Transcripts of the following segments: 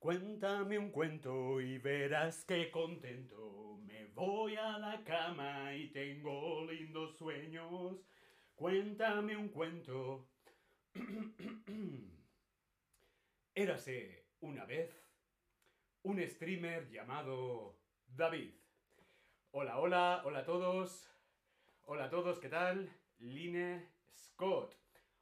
Cuéntame un cuento y verás qué contento. Me voy a la cama y tengo lindos sueños. Cuéntame un cuento. Érase una vez un streamer llamado David. Hola, hola, hola a todos. Hola a todos, ¿qué tal? Line Scott.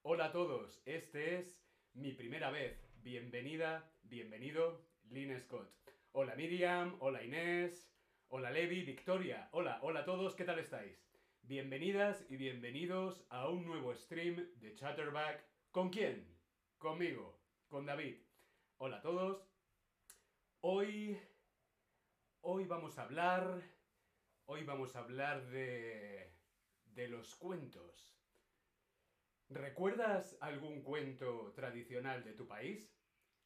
Hola a todos, este es mi primera vez. Bienvenida, bienvenido, Line Scott. Hola Miriam, hola Inés, hola Levi, Victoria. Hola, hola a todos, ¿qué tal estáis? Bienvenidas y bienvenidos a un nuevo stream de Chatterback. ¿Con quién? Conmigo, con David. Hola a todos. Hoy hoy vamos a hablar hoy vamos a hablar de de los cuentos. ¿Recuerdas algún cuento tradicional de tu país?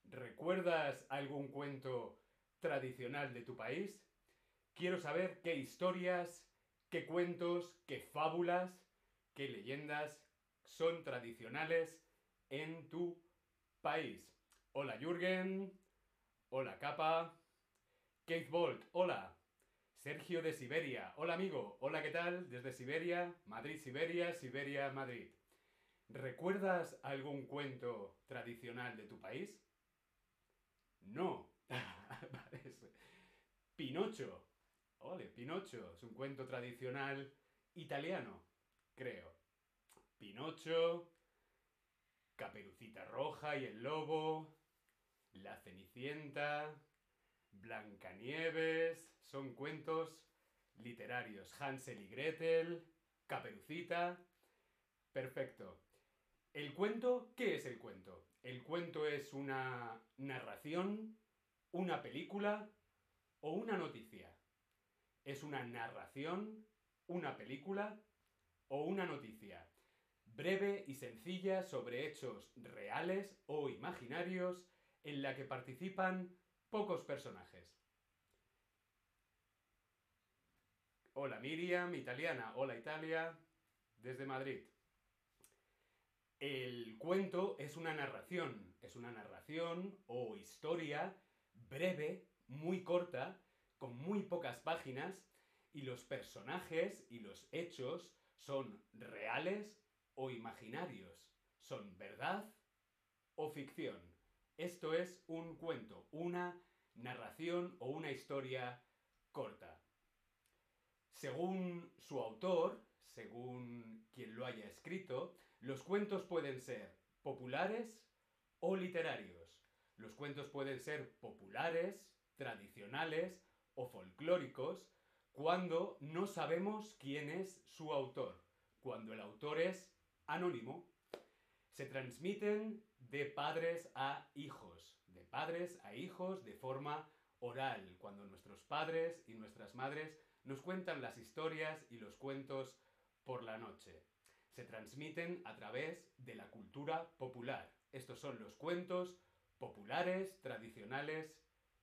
¿Recuerdas algún cuento tradicional de tu país? Quiero saber qué historias, qué cuentos, qué fábulas, qué leyendas son tradicionales en tu país. Hola Jürgen, hola Capa, Keith Bolt, hola. Sergio de Siberia, hola amigo, hola ¿qué tal? Desde Siberia, Madrid, Siberia, Siberia, Madrid. ¿Recuerdas algún cuento tradicional de tu país? No. Pinocho. Ole, Pinocho. Es un cuento tradicional italiano, creo. Pinocho, Caperucita Roja y el Lobo, La Cenicienta, Blancanieves. Son cuentos literarios. Hansel y Gretel, Caperucita. Perfecto. ¿El cuento? ¿Qué es el cuento? El cuento es una narración, una película o una noticia. Es una narración, una película o una noticia. Breve y sencilla sobre hechos reales o imaginarios en la que participan pocos personajes. Hola Miriam, italiana. Hola Italia, desde Madrid. El cuento es una narración, es una narración o historia breve, muy corta, con muy pocas páginas, y los personajes y los hechos son reales o imaginarios, son verdad o ficción. Esto es un cuento, una narración o una historia corta. Según su autor, según quien lo haya escrito, los cuentos pueden ser populares o literarios. Los cuentos pueden ser populares, tradicionales o folclóricos cuando no sabemos quién es su autor, cuando el autor es anónimo. Se transmiten de padres a hijos, de padres a hijos de forma oral, cuando nuestros padres y nuestras madres nos cuentan las historias y los cuentos por la noche. Se transmiten a través de la cultura popular. Estos son los cuentos populares, tradicionales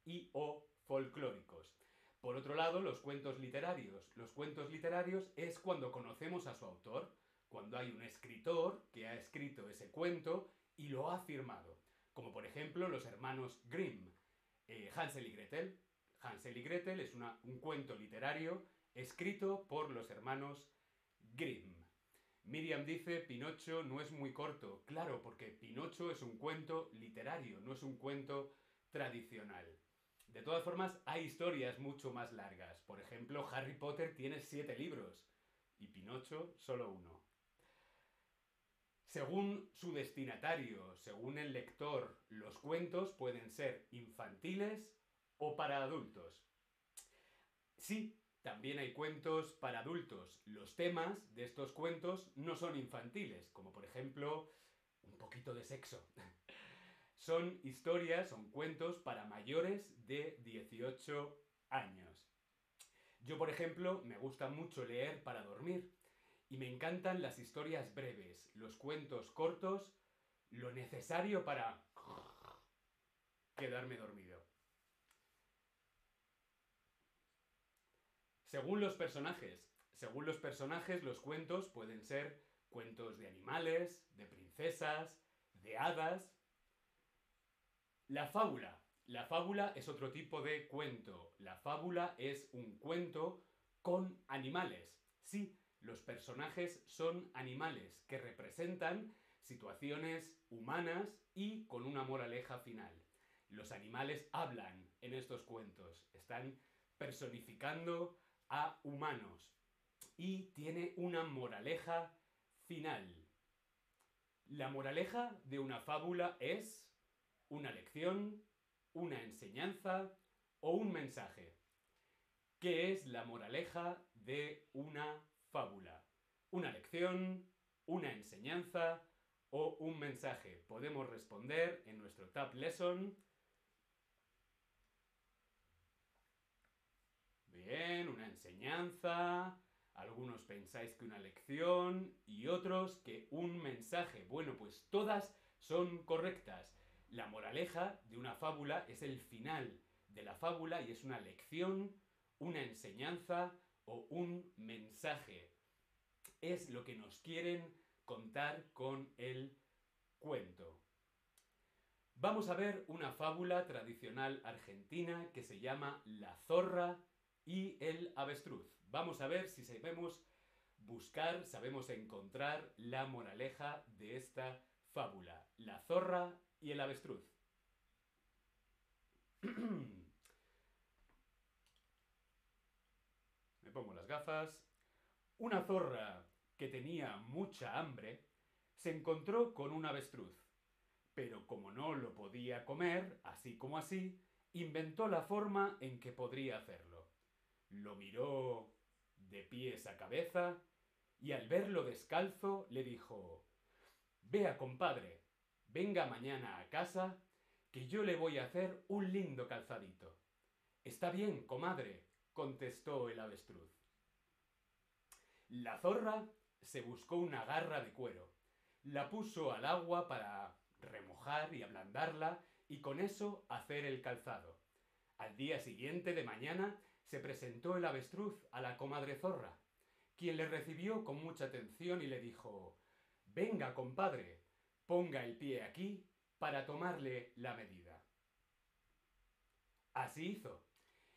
y o folclóricos. Por otro lado, los cuentos literarios. Los cuentos literarios es cuando conocemos a su autor, cuando hay un escritor que ha escrito ese cuento y lo ha firmado. Como por ejemplo los hermanos Grimm, eh, Hansel y Gretel. Hansel y Gretel es un cuento literario escrito por los hermanos Grimm. Miriam dice, Pinocho no es muy corto. Claro, porque Pinocho es un cuento literario, no es un cuento tradicional. De todas formas, hay historias mucho más largas. Por ejemplo, Harry Potter tiene siete libros y Pinocho solo uno. Según su destinatario, según el lector, los cuentos pueden ser infantiles o para adultos. Sí, también hay cuentos para adultos. Los temas de estos cuentos no son infantiles, como por ejemplo un poquito de sexo. son historias, son cuentos para mayores de 18 años. Yo, por ejemplo, me gusta mucho leer para dormir y me encantan las historias breves, los cuentos cortos, lo necesario para quedarme dormido. Según los personajes. Según los personajes, los cuentos pueden ser cuentos de animales, de princesas, de hadas. La fábula. La fábula es otro tipo de cuento. La fábula es un cuento con animales. Sí, los personajes son animales que representan situaciones humanas y con una moraleja final. Los animales hablan en estos cuentos, están personificando a humanos y tiene una moraleja final. La moraleja de una fábula es una lección, una enseñanza o un mensaje. ¿Qué es la moraleja de una fábula? ¿Una lección, una enseñanza o un mensaje? Podemos responder en nuestro Tab Lesson. Bien, una enseñanza. Algunos pensáis que una lección y otros que un mensaje. Bueno, pues todas son correctas. La moraleja de una fábula es el final de la fábula y es una lección, una enseñanza o un mensaje. Es lo que nos quieren contar con el cuento. Vamos a ver una fábula tradicional argentina que se llama La zorra y el avestruz. Vamos a ver si sabemos buscar, sabemos encontrar la moraleja de esta fábula. La zorra y el avestruz. Me pongo las gafas. Una zorra que tenía mucha hambre se encontró con un avestruz, pero como no lo podía comer, así como así, inventó la forma en que podría hacerlo. Lo miró de pies a cabeza y al verlo descalzo le dijo, Vea, compadre, venga mañana a casa, que yo le voy a hacer un lindo calzadito. Está bien, comadre, contestó el avestruz. La zorra se buscó una garra de cuero, la puso al agua para remojar y ablandarla y con eso hacer el calzado. Al día siguiente de mañana se presentó el avestruz a la comadre zorra, quien le recibió con mucha atención y le dijo Venga, compadre, ponga el pie aquí para tomarle la medida. Así hizo,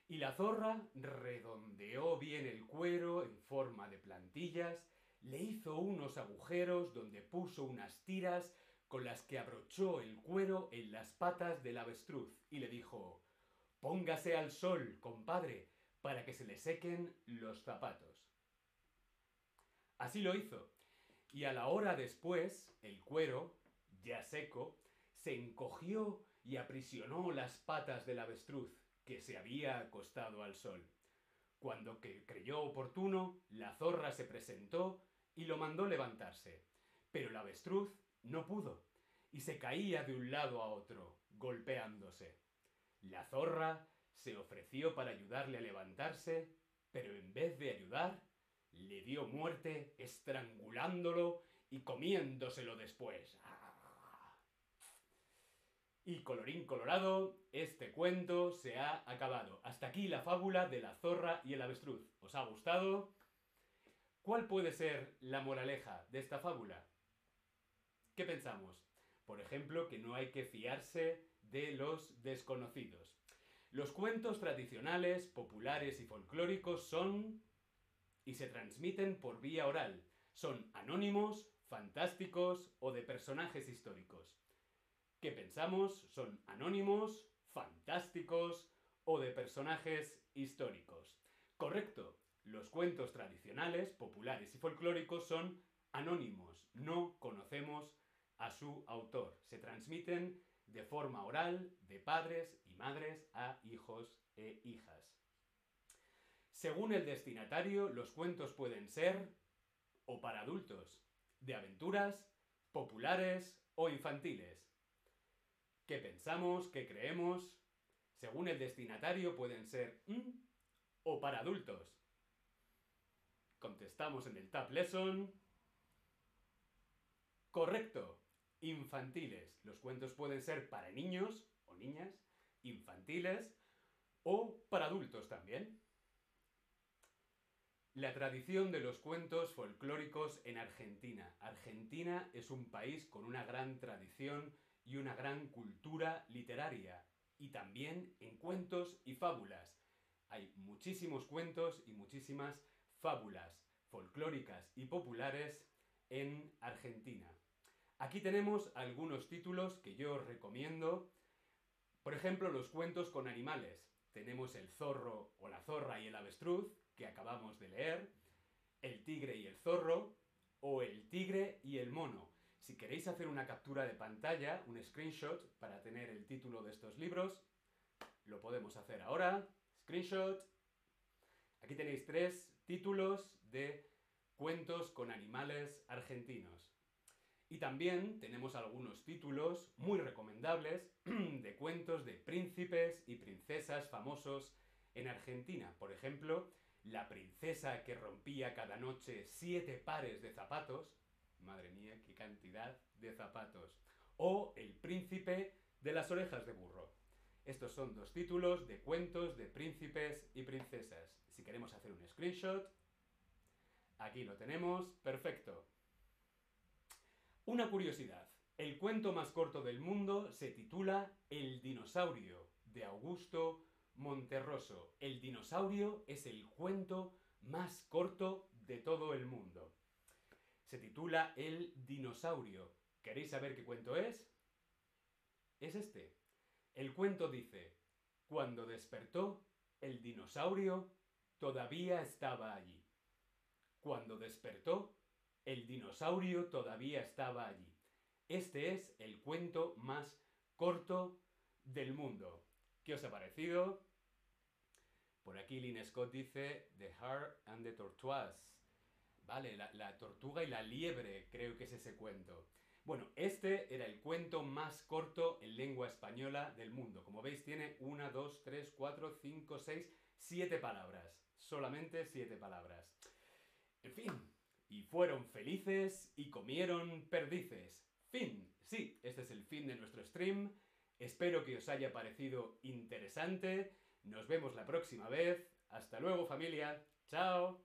y la zorra redondeó bien el cuero en forma de plantillas, le hizo unos agujeros donde puso unas tiras con las que abrochó el cuero en las patas del avestruz y le dijo Póngase al sol, compadre, para que se le sequen los zapatos. Así lo hizo, y a la hora después, el cuero, ya seco, se encogió y aprisionó las patas del avestruz, que se había acostado al sol. Cuando creyó oportuno, la zorra se presentó y lo mandó levantarse. Pero el avestruz no pudo, y se caía de un lado a otro, golpeándose. La zorra se ofreció para ayudarle a levantarse, pero en vez de ayudar, le dio muerte estrangulándolo y comiéndoselo después. Y colorín colorado, este cuento se ha acabado. Hasta aquí la fábula de la zorra y el avestruz. ¿Os ha gustado? ¿Cuál puede ser la moraleja de esta fábula? ¿Qué pensamos? Por ejemplo, que no hay que fiarse de los desconocidos. Los cuentos tradicionales, populares y folclóricos son y se transmiten por vía oral. Son anónimos, fantásticos o de personajes históricos. ¿Qué pensamos? Son anónimos, fantásticos o de personajes históricos. Correcto, los cuentos tradicionales, populares y folclóricos son anónimos, no conocemos a su autor. Se transmiten de forma oral de padres madres a hijos e hijas. Según el destinatario, los cuentos pueden ser o para adultos, de aventuras, populares o infantiles. ¿Qué pensamos? ¿Qué creemos? Según el destinatario pueden ser mm, o para adultos. Contestamos en el Tab Lesson. Correcto. Infantiles. Los cuentos pueden ser para niños o niñas, infantiles o para adultos también. La tradición de los cuentos folclóricos en Argentina. Argentina es un país con una gran tradición y una gran cultura literaria. y también en cuentos y fábulas. Hay muchísimos cuentos y muchísimas fábulas folclóricas y populares en Argentina. Aquí tenemos algunos títulos que yo os recomiendo. Por ejemplo, los cuentos con animales. Tenemos el zorro o la zorra y el avestruz, que acabamos de leer, el tigre y el zorro, o el tigre y el mono. Si queréis hacer una captura de pantalla, un screenshot, para tener el título de estos libros, lo podemos hacer ahora. Screenshot. Aquí tenéis tres títulos de cuentos con animales argentinos. Y también tenemos algunos títulos muy recomendables de cuentos de príncipes y princesas famosos en Argentina. Por ejemplo, La princesa que rompía cada noche siete pares de zapatos. Madre mía, qué cantidad de zapatos. O El príncipe de las orejas de burro. Estos son dos títulos de cuentos de príncipes y princesas. Si queremos hacer un screenshot, aquí lo tenemos. Perfecto. Una curiosidad. El cuento más corto del mundo se titula El dinosaurio, de Augusto Monterroso. El dinosaurio es el cuento más corto de todo el mundo. Se titula El dinosaurio. ¿Queréis saber qué cuento es? Es este. El cuento dice, cuando despertó, el dinosaurio todavía estaba allí. Cuando despertó, el dinosaurio todavía estaba allí. Este es el cuento más corto del mundo. ¿Qué os ha parecido? Por aquí Lynn Scott dice The Hare and the Tortoise. Vale, la, la, tortuga y la liebre, creo que es ese cuento. Bueno, este era el cuento más corto en lengua española del mundo. Como veis, tiene una, dos, tres, cuatro, cinco, seis, siete palabras. Solamente siete palabras. En fin, y fueron felices y comieron perdices. Fin. Sí, este es el fin de nuestro stream. Espero que os haya parecido interesante. Nos vemos la próxima vez. Hasta luego familia. Chao.